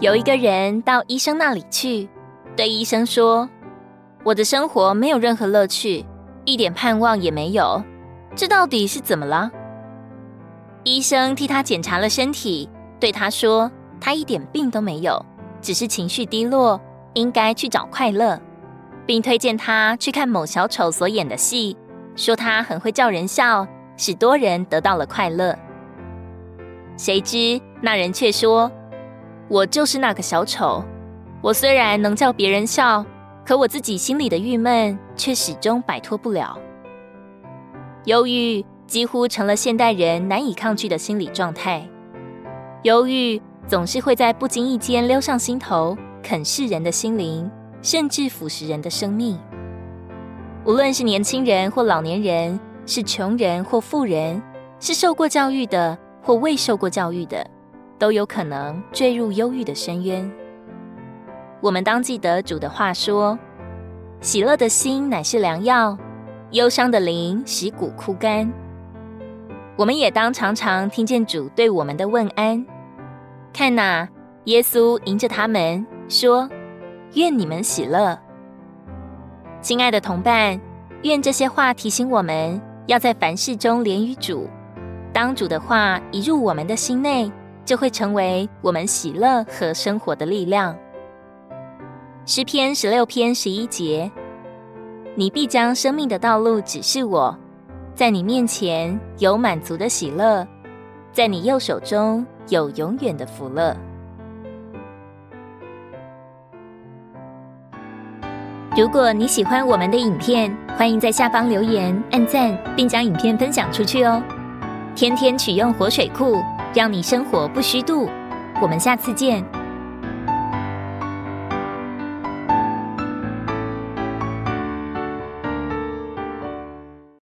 有一个人到医生那里去，对医生说：“我的生活没有任何乐趣，一点盼望也没有，这到底是怎么了？”医生替他检查了身体，对他说：“他一点病都没有，只是情绪低落，应该去找快乐，并推荐他去看某小丑所演的戏，说他很会叫人笑，使多人得到了快乐。”谁知那人却说：“我就是那个小丑，我虽然能叫别人笑，可我自己心里的郁闷却始终摆脱不了。忧郁。”几乎成了现代人难以抗拒的心理状态。忧郁总是会在不经意间溜上心头，啃噬人的心灵，甚至腐蚀人的生命。无论是年轻人或老年人，是穷人或富人，是受过教育的或未受过教育的，都有可能坠入忧郁的深渊。我们当记得主的话说：“喜乐的心乃是良药，忧伤的灵使骨枯干。”我们也当常常听见主对我们的问安。看哪，耶稣迎着他们说：“愿你们喜乐。”亲爱的同伴，愿这些话提醒我们要在凡事中连于主。当主的话一入我们的心内，就会成为我们喜乐和生活的力量。诗篇十六篇十一节：“你必将生命的道路指示我。”在你面前有满足的喜乐，在你右手中有永远的福乐。如果你喜欢我们的影片，欢迎在下方留言、按赞，并将影片分享出去哦。天天取用活水库，让你生活不虚度。我们下次见。